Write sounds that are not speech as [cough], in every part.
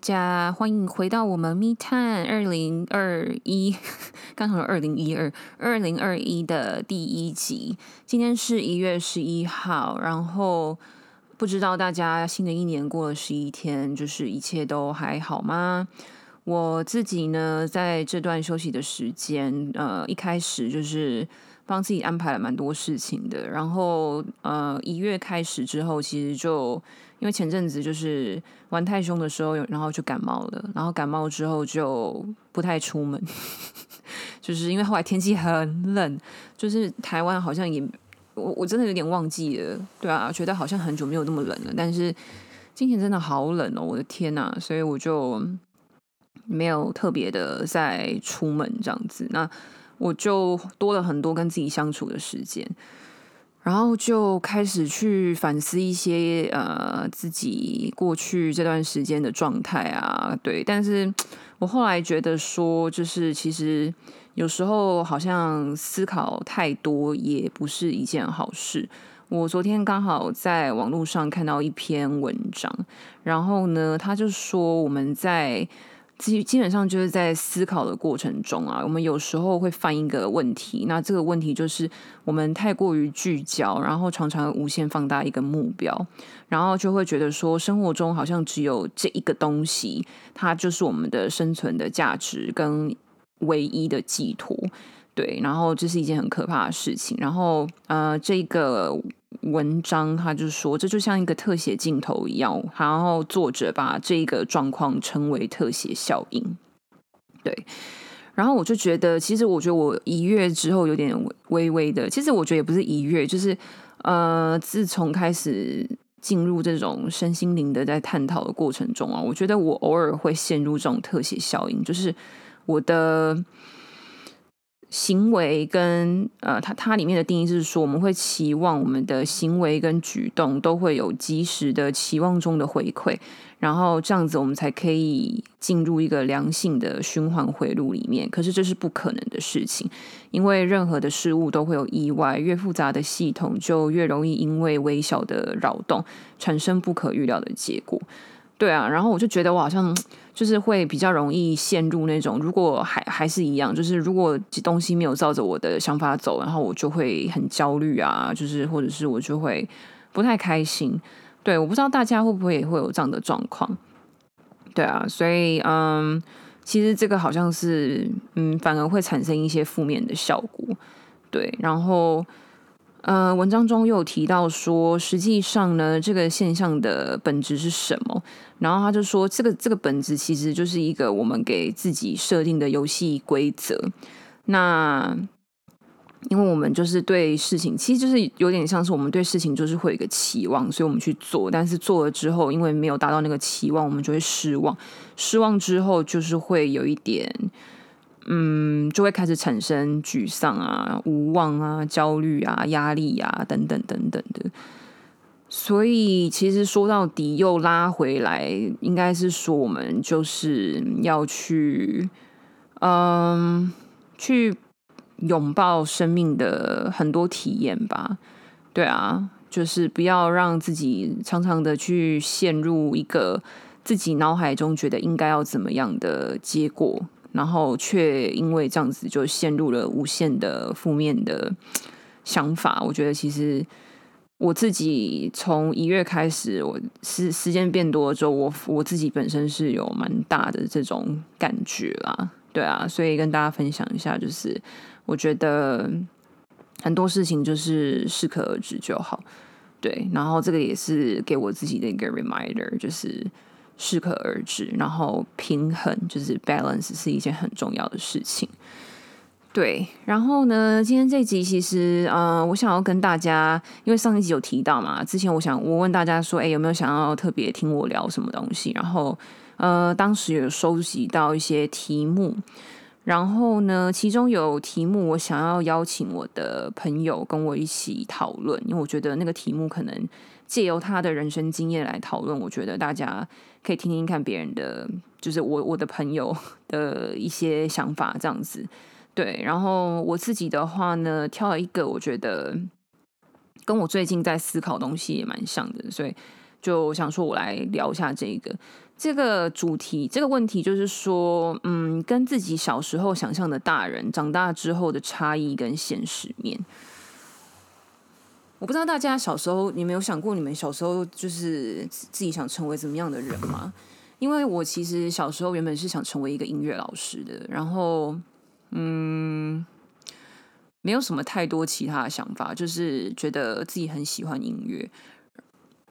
家欢迎回到我们密探二零二一，[laughs] 刚好二零一二二零二一的第一集。今天是一月十一号，然后不知道大家新的一年过了十一天，就是一切都还好吗？我自己呢，在这段休息的时间，呃，一开始就是帮自己安排了蛮多事情的，然后呃，一月开始之后，其实就。因为前阵子就是玩太凶的时候，然后就感冒了，然后感冒之后就不太出门，[laughs] 就是因为后来天气很冷，就是台湾好像也我我真的有点忘记了，对啊，觉得好像很久没有那么冷了，但是今天真的好冷哦，我的天呐，所以我就没有特别的在出门这样子，那我就多了很多跟自己相处的时间。然后就开始去反思一些呃自己过去这段时间的状态啊，对。但是我后来觉得说，就是其实有时候好像思考太多也不是一件好事。我昨天刚好在网络上看到一篇文章，然后呢，他就说我们在。基基本上就是在思考的过程中啊，我们有时候会犯一个问题，那这个问题就是我们太过于聚焦，然后常常无限放大一个目标，然后就会觉得说生活中好像只有这一个东西，它就是我们的生存的价值跟唯一的寄托。对，然后这是一件很可怕的事情。然后呃，这个。文章他就说，这就像一个特写镜头一样，然后作者把这个状况称为特写效应。对，然后我就觉得，其实我觉得我一月之后有点微微的，其实我觉得也不是一月，就是呃，自从开始进入这种身心灵的在探讨的过程中啊，我觉得我偶尔会陷入这种特写效应，就是我的。行为跟呃，它它里面的定义就是说，我们会期望我们的行为跟举动都会有及时的期望中的回馈，然后这样子我们才可以进入一个良性的循环回路里面。可是这是不可能的事情，因为任何的事物都会有意外，越复杂的系统就越容易因为微小的扰动产生不可预料的结果。对啊，然后我就觉得我好像就是会比较容易陷入那种，如果还还是一样，就是如果东西没有照着我的想法走，然后我就会很焦虑啊，就是或者是我就会不太开心。对，我不知道大家会不会也会有这样的状况。对啊，所以嗯，其实这个好像是嗯，反而会产生一些负面的效果。对，然后。呃，文章中又有提到说，实际上呢，这个现象的本质是什么？然后他就说，这个这个本质其实就是一个我们给自己设定的游戏规则。那因为我们就是对事情，其实就是有点像是我们对事情就是会有一个期望，所以我们去做，但是做了之后，因为没有达到那个期望，我们就会失望。失望之后，就是会有一点。嗯，就会开始产生沮丧啊、无望啊、焦虑啊、压力啊等等等等的。所以，其实说到底，又拉回来，应该是说我们就是要去，嗯，去拥抱生命的很多体验吧。对啊，就是不要让自己常常的去陷入一个自己脑海中觉得应该要怎么样的结果。然后却因为这样子就陷入了无限的负面的想法。我觉得其实我自己从一月开始，我时时间变多之后，我我自己本身是有蛮大的这种感觉啦。对啊，所以跟大家分享一下，就是我觉得很多事情就是适可而止就好。对，然后这个也是给我自己的一个 reminder，就是。适可而止，然后平衡就是 balance 是一件很重要的事情。对，然后呢，今天这集其实，呃，我想要跟大家，因为上一集有提到嘛，之前我想我问大家说，哎，有没有想要特别听我聊什么东西？然后，呃，当时有收集到一些题目，然后呢，其中有题目我想要邀请我的朋友跟我一起讨论，因为我觉得那个题目可能。借由他的人生经验来讨论，我觉得大家可以听听看别人的，就是我我的朋友 [laughs] 的一些想法，这样子。对，然后我自己的话呢，挑了一个我觉得跟我最近在思考东西也蛮像的，所以就想说我来聊一下这个这个主题，这个问题就是说，嗯，跟自己小时候想象的大人长大之后的差异跟现实面。我不知道大家小时候，你们有想过你们小时候就是自己想成为怎么样的人吗？因为我其实小时候原本是想成为一个音乐老师的，然后嗯，没有什么太多其他的想法，就是觉得自己很喜欢音乐，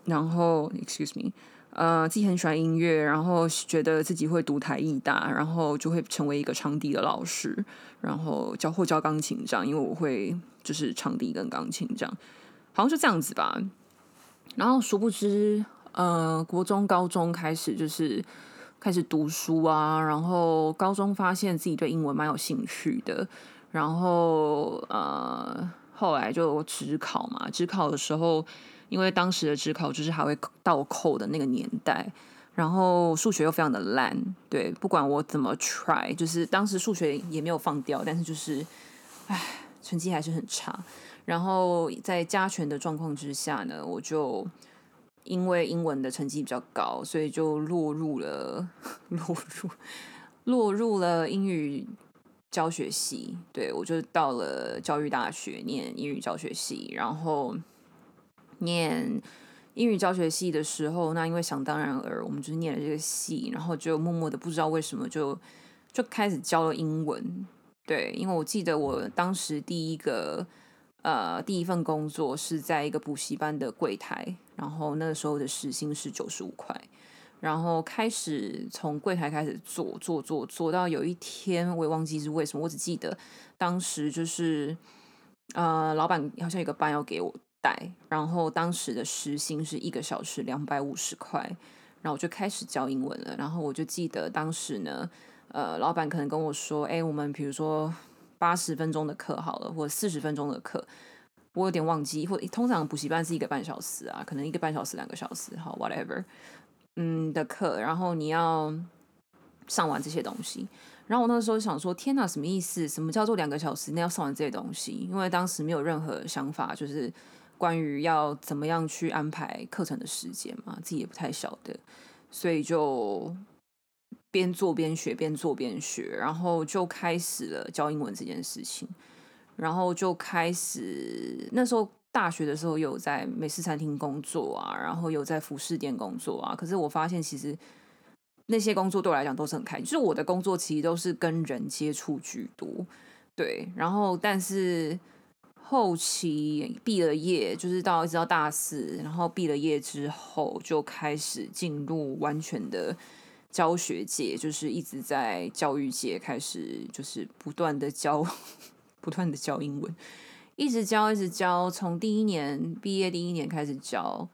然后 excuse me，呃，自己很喜欢音乐，然后觉得自己会读台艺大，然后就会成为一个场地的老师，然后教或教钢琴这样，因为我会就是场地跟钢琴这样。好像就这样子吧，然后殊不知，呃，国中、高中开始就是开始读书啊，然后高中发现自己对英文蛮有兴趣的，然后呃，后来就职考嘛，职考的时候，因为当时的职考就是还会倒扣的那个年代，然后数学又非常的烂，对，不管我怎么 try，就是当时数学也没有放掉，但是就是，唉，成绩还是很差。然后在加权的状况之下呢，我就因为英文的成绩比较高，所以就落入了 [laughs] 落入落入了英语教学系。对我就到了教育大学念英语教学系，然后念英语教学系的时候，那因为想当然而我们就是念了这个系，然后就默默的不知道为什么就就开始教了英文。对，因为我记得我当时第一个。呃，第一份工作是在一个补习班的柜台，然后那个时候的时薪是九十五块，然后开始从柜台开始做做做做到有一天我也忘记是为什么，我只记得当时就是呃，老板好像有个班要给我带，然后当时的时薪是一个小时两百五十块，然后我就开始教英文了，然后我就记得当时呢，呃，老板可能跟我说，哎，我们比如说。八十分钟的课好了，或者四十分钟的课，我有点忘记。或通常补习班是一个半小时啊，可能一个半小时、两个小时，好，whatever，嗯的课，然后你要上完这些东西。然后我那时候想说，天哪，什么意思？什么叫做两个小时那要上完这些东西？因为当时没有任何想法，就是关于要怎么样去安排课程的时间嘛，自己也不太晓得，所以就。边做边学，边做边学，然后就开始了教英文这件事情。然后就开始那时候大学的时候有在美式餐厅工作啊，然后有在服饰店工作啊。可是我发现其实那些工作对我来讲都是很开心，就是我的工作其实都是跟人接触居多。对，然后但是后期毕了业，就是到一直到大四，然后毕了业之后就开始进入完全的。教学界就是一直在教育界开始，就是不断的教，[laughs] 不断的教英文，一直教，一直教，从第一年毕业第一年开始教，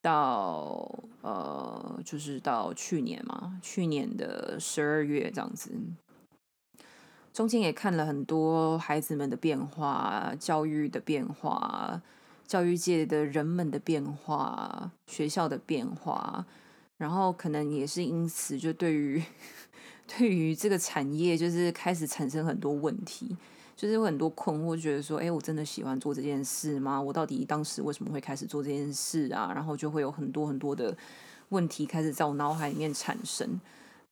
到呃，就是到去年嘛，去年的十二月这样子，中间也看了很多孩子们的变化，教育的变化，教育界的人们的变化，学校的变化。然后可能也是因此，就对于对于这个产业，就是开始产生很多问题，就是有很多困惑，觉得说，哎，我真的喜欢做这件事吗？我到底当时为什么会开始做这件事啊？然后就会有很多很多的问题开始在我脑海里面产生。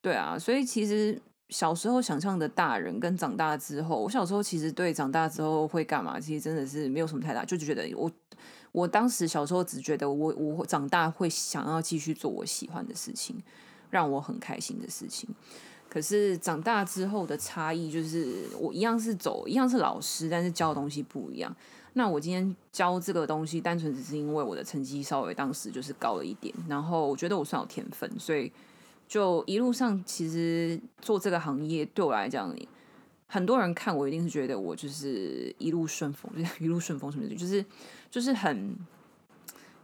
对啊，所以其实小时候想象的大人跟长大之后，我小时候其实对长大之后会干嘛，其实真的是没有什么太大，就觉得我。我当时小时候只觉得我我长大会想要继续做我喜欢的事情，让我很开心的事情。可是长大之后的差异就是，我一样是走一样是老师，但是教的东西不一样。那我今天教这个东西，单纯只是因为我的成绩稍微当时就是高了一点，然后我觉得我算有天分，所以就一路上其实做这个行业对我来讲。很多人看我一定是觉得我就是一路顺风，就是一路顺风什么的，就是就是很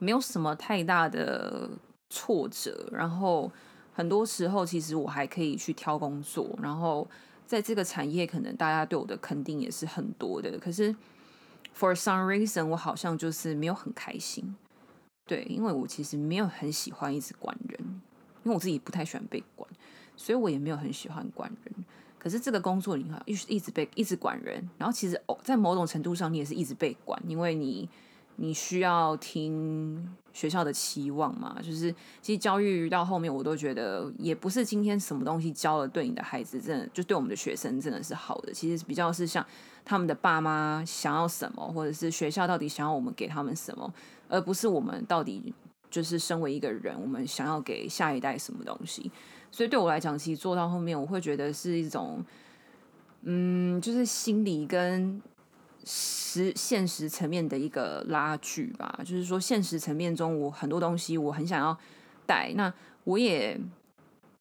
没有什么太大的挫折。然后很多时候其实我还可以去挑工作，然后在这个产业可能大家对我的肯定也是很多的。可是 for some reason 我好像就是没有很开心，对，因为我其实没有很喜欢一直管人，因为我自己不太喜欢被管，所以我也没有很喜欢管人。可是这个工作你看，一一直被一直管人，然后其实哦，在某种程度上你也是一直被管，因为你你需要听学校的期望嘛？就是其实教育到后面，我都觉得也不是今天什么东西教了对你的孩子，真的就对我们的学生真的是好的。其实比较是像他们的爸妈想要什么，或者是学校到底想要我们给他们什么，而不是我们到底就是身为一个人，我们想要给下一代什么东西。所以对我来讲，其实做到后面，我会觉得是一种，嗯，就是心理跟。实现实层面的一个拉锯吧，就是说现实层面中，我很多东西我很想要带，那我也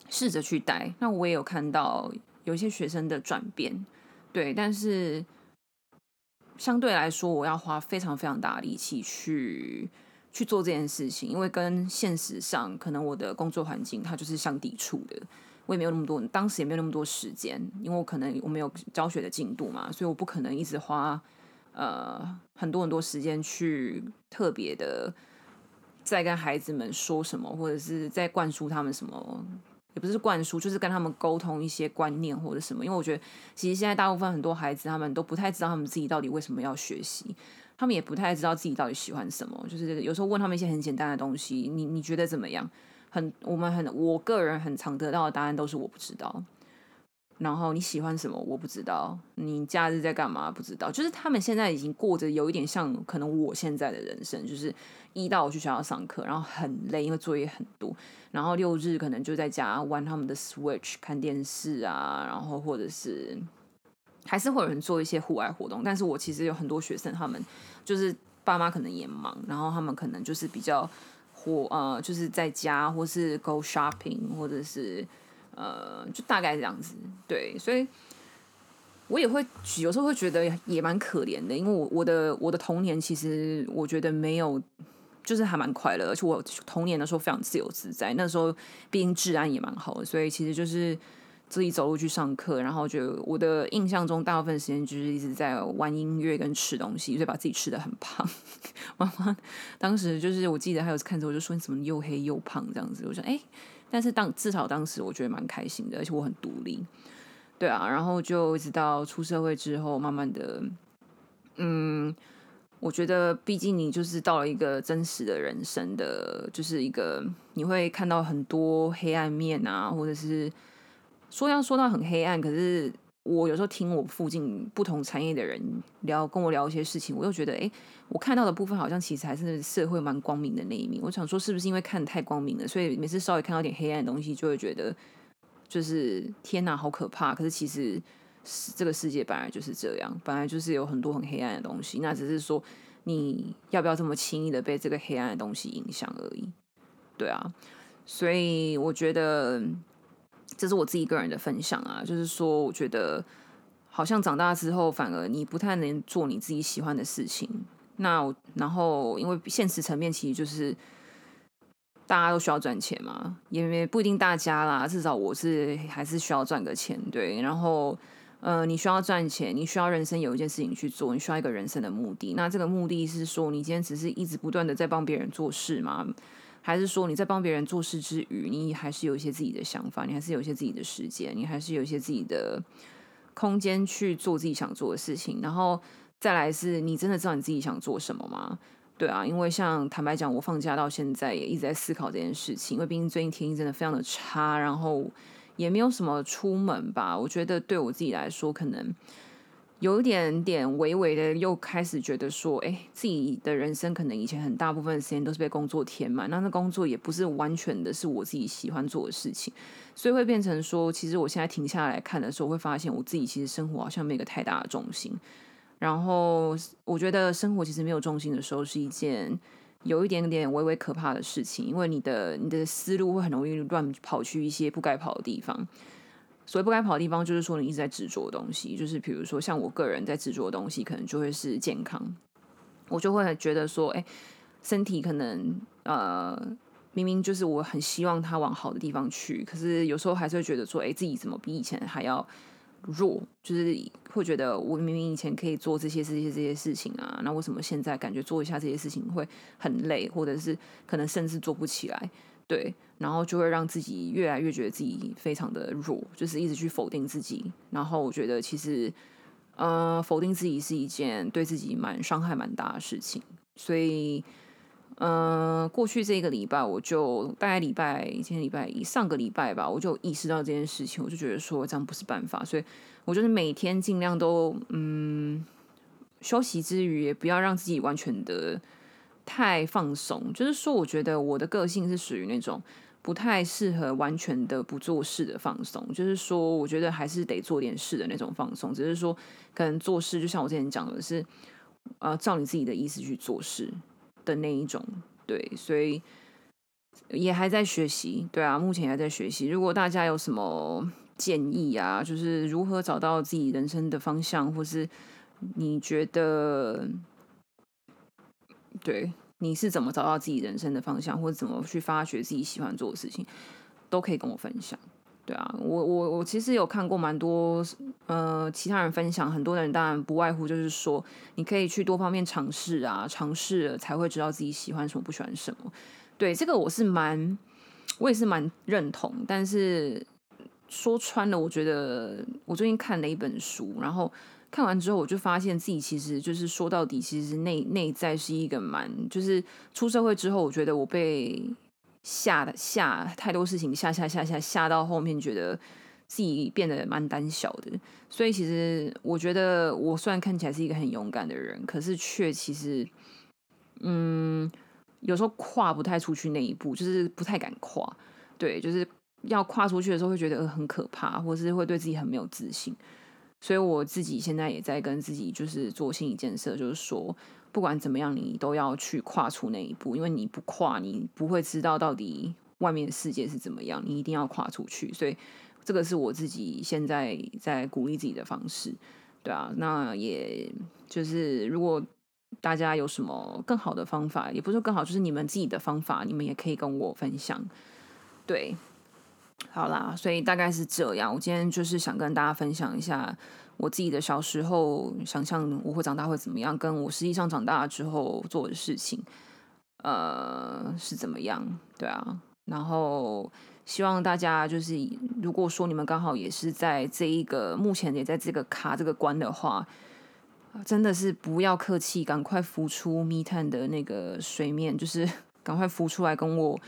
试着去带，那我也有看到有一些学生的转变，对，但是相对来说，我要花非常非常大的力气去去做这件事情，因为跟现实上可能我的工作环境它就是相抵触的，我也没有那么多，当时也没有那么多时间，因为我可能我没有教学的进度嘛，所以我不可能一直花。呃，很多很多时间去特别的在跟孩子们说什么，或者是在灌输他们什么，也不是灌输，就是跟他们沟通一些观念或者什么。因为我觉得，其实现在大部分很多孩子他们都不太知道他们自己到底为什么要学习，他们也不太知道自己到底喜欢什么。就是有时候问他们一些很简单的东西，你你觉得怎么样？很我们很我个人很常得到的答案都是我不知道。然后你喜欢什么？我不知道。你假日在干嘛？不知道。就是他们现在已经过着有一点像可能我现在的人生，就是一到我去学校上课，然后很累，因为作业很多。然后六日可能就在家玩他们的 Switch 看电视啊，然后或者是还是会有人做一些户外活动。但是我其实有很多学生，他们就是爸妈可能也忙，然后他们可能就是比较或呃，就是在家或是 go shopping 或者是。呃，就大概这样子，对，所以我也会有时候会觉得也蛮可怜的，因为我我的我的童年其实我觉得没有，就是还蛮快乐，而且我童年的时候非常自由自在，那时候毕竟治安也蛮好的，所以其实就是自己走路去上课，然后就我的印象中大部分时间就是一直在玩音乐跟吃东西，所以把自己吃的很胖。[laughs] 妈妈当时就是我记得还有看着我就说你怎么又黑又胖这样子，我说哎。但是当至少当时我觉得蛮开心的，而且我很独立，对啊，然后就一直到出社会之后，慢慢的，嗯，我觉得毕竟你就是到了一个真实的人生的，就是一个你会看到很多黑暗面啊，或者是说要说到很黑暗，可是。我有时候听我附近不同产业的人聊，跟我聊一些事情，我又觉得，哎，我看到的部分好像其实还是社会蛮光明的那一面。我想说，是不是因为看太光明了，所以每次稍微看到点黑暗的东西，就会觉得，就是天哪，好可怕。可是其实这个世界本来就是这样，本来就是有很多很黑暗的东西，那只是说你要不要这么轻易的被这个黑暗的东西影响而已。对啊，所以我觉得。这是我自己个人的分享啊，就是说，我觉得好像长大之后，反而你不太能做你自己喜欢的事情。那然后，因为现实层面其实就是大家都需要赚钱嘛，也不一定大家啦，至少我是还是需要赚个钱，对。然后，呃，你需要赚钱，你需要人生有一件事情去做，你需要一个人生的目的。那这个目的是说，你今天只是一直不断的在帮别人做事吗？还是说你在帮别人做事之余，你还是有一些自己的想法，你还是有一些自己的时间，你还是有一些自己的空间去做自己想做的事情。然后再来是你真的知道你自己想做什么吗？对啊，因为像坦白讲，我放假到现在也一直在思考这件事情，因为毕竟最近天气真的非常的差，然后也没有什么出门吧。我觉得对我自己来说，可能。有一点点微微的，又开始觉得说，哎，自己的人生可能以前很大部分的时间都是被工作填满，那那工作也不是完全的是我自己喜欢做的事情，所以会变成说，其实我现在停下来看的时候，会发现我自己其实生活好像没有个太大的重心。然后我觉得生活其实没有重心的时候，是一件有一点点微微可怕的事情，因为你的你的思路会很容易乱跑去一些不该跑的地方。所谓不该跑的地方，就是说你一直在执着的东西，就是比如说像我个人在执着的东西，可能就会是健康，我就会觉得说，哎，身体可能呃，明明就是我很希望它往好的地方去，可是有时候还是会觉得说，哎，自己怎么比以前还要弱，就是会觉得我明明以前可以做这些这些这些事情啊，那为什么现在感觉做一下这些事情会很累，或者是可能甚至做不起来？对，然后就会让自己越来越觉得自己非常的弱，就是一直去否定自己。然后我觉得其实，呃，否定自己是一件对自己蛮伤害蛮大的事情。所以，呃，过去这个礼拜，我就大概礼拜今天礼拜一上个礼拜吧，我就意识到这件事情，我就觉得说这样不是办法，所以我就是每天尽量都嗯休息之余，也不要让自己完全的太放松。就是说，我觉得我的个性是属于那种。不太适合完全的不做事的放松，就是说，我觉得还是得做点事的那种放松。只是说，可能做事就像我之前讲的是，呃，照你自己的意思去做事的那一种。对，所以也还在学习。对啊，目前还在学习。如果大家有什么建议啊，就是如何找到自己人生的方向，或是你觉得对。你是怎么找到自己人生的方向，或者怎么去发掘自己喜欢做的事情，都可以跟我分享。对啊，我我我其实有看过蛮多呃其他人分享，很多人当然不外乎就是说，你可以去多方面尝试啊，尝试了才会知道自己喜欢什么，不喜欢什么。对这个我是蛮，我也是蛮认同。但是说穿了，我觉得我最近看了一本书，然后。看完之后，我就发现自己其实就是说到底，其实内内在是一个蛮，就是出社会之后，我觉得我被吓的吓太多事情，吓吓吓吓吓到后面，觉得自己变得蛮胆小的。所以其实我觉得，我虽然看起来是一个很勇敢的人，可是却其实，嗯，有时候跨不太出去那一步，就是不太敢跨。对，就是要跨出去的时候，会觉得很可怕，或是会对自己很没有自信。所以我自己现在也在跟自己就是做心理建设，就是说不管怎么样，你都要去跨出那一步，因为你不跨，你不会知道到底外面的世界是怎么样。你一定要跨出去，所以这个是我自己现在在鼓励自己的方式，对啊。那也就是如果大家有什么更好的方法，也不是更好，就是你们自己的方法，你们也可以跟我分享，对。好啦，所以大概是这样。我今天就是想跟大家分享一下我自己的小时候想象我会长大会怎么样，跟我实际上长大之后做的事情，呃，是怎么样？对啊。然后希望大家就是，如果说你们刚好也是在这一个目前也在这个卡这个关的话，真的是不要客气，赶快浮出密探的那个水面，就是 [laughs] 赶快浮出来跟我。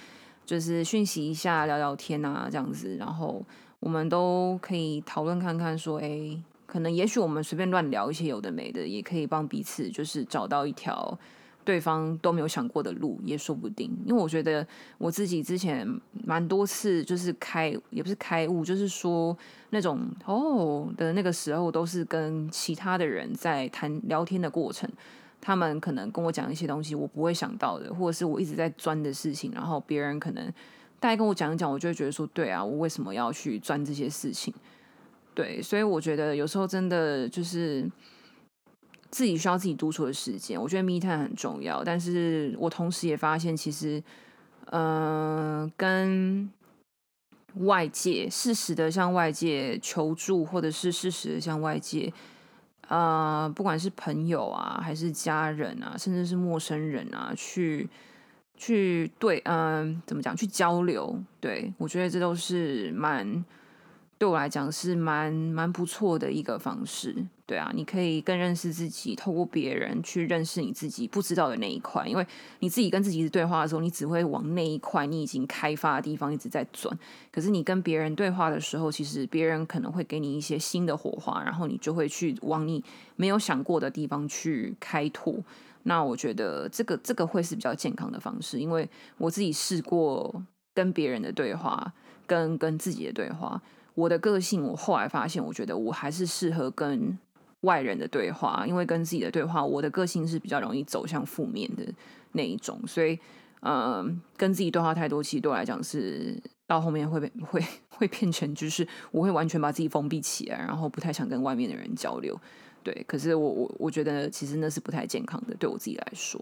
就是讯息一下，聊聊天啊，这样子，然后我们都可以讨论看看，说，哎，可能也许我们随便乱聊一些有的没的，也可以帮彼此就是找到一条对方都没有想过的路，也说不定。因为我觉得我自己之前蛮多次就是开，也不是开悟，就是说那种哦的那个时候，都是跟其他的人在谈聊天的过程。他们可能跟我讲一些东西，我不会想到的，或者是我一直在钻的事情，然后别人可能大概跟我讲一讲，我就会觉得说，对啊，我为什么要去钻这些事情？对，所以我觉得有时候真的就是自己需要自己独处的时间。我觉得密探很重要，但是我同时也发现，其实，嗯，跟外界适时的向外界求助，或者是适时的向外界。呃，不管是朋友啊，还是家人啊，甚至是陌生人啊，去去对，嗯，怎么讲？去交流，对我觉得这都是蛮。对我来讲是蛮蛮不错的一个方式，对啊，你可以更认识自己，透过别人去认识你自己不知道的那一块，因为你自己跟自己对话的时候，你只会往那一块你已经开发的地方一直在转，可是你跟别人对话的时候，其实别人可能会给你一些新的火花，然后你就会去往你没有想过的地方去开拓。那我觉得这个这个会是比较健康的方式，因为我自己试过跟别人的对话，跟跟自己的对话。我的个性，我后来发现，我觉得我还是适合跟外人的对话，因为跟自己的对话，我的个性是比较容易走向负面的那一种，所以，嗯，跟自己对话太多，其实对我来讲是到后面会被 [laughs] 会会变成，就是我会完全把自己封闭起来，然后不太想跟外面的人交流。对，可是我我我觉得其实那是不太健康的，对我自己来说，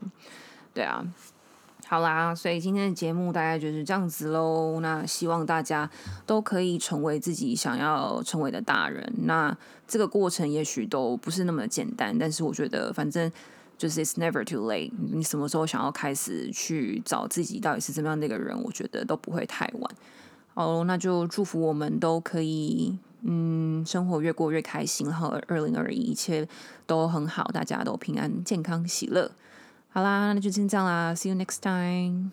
对啊。好啦，所以今天的节目大概就是这样子喽。那希望大家都可以成为自己想要成为的大人。那这个过程也许都不是那么简单，但是我觉得反正就是 it's never too late。你什么时候想要开始去找自己到底是怎么样的一个人，我觉得都不会太晚。好，那就祝福我们都可以，嗯，生活越过越开心，然后二零二一一切都很好，大家都平安、健康、喜乐。好啦，那就先这样啦，See you next time。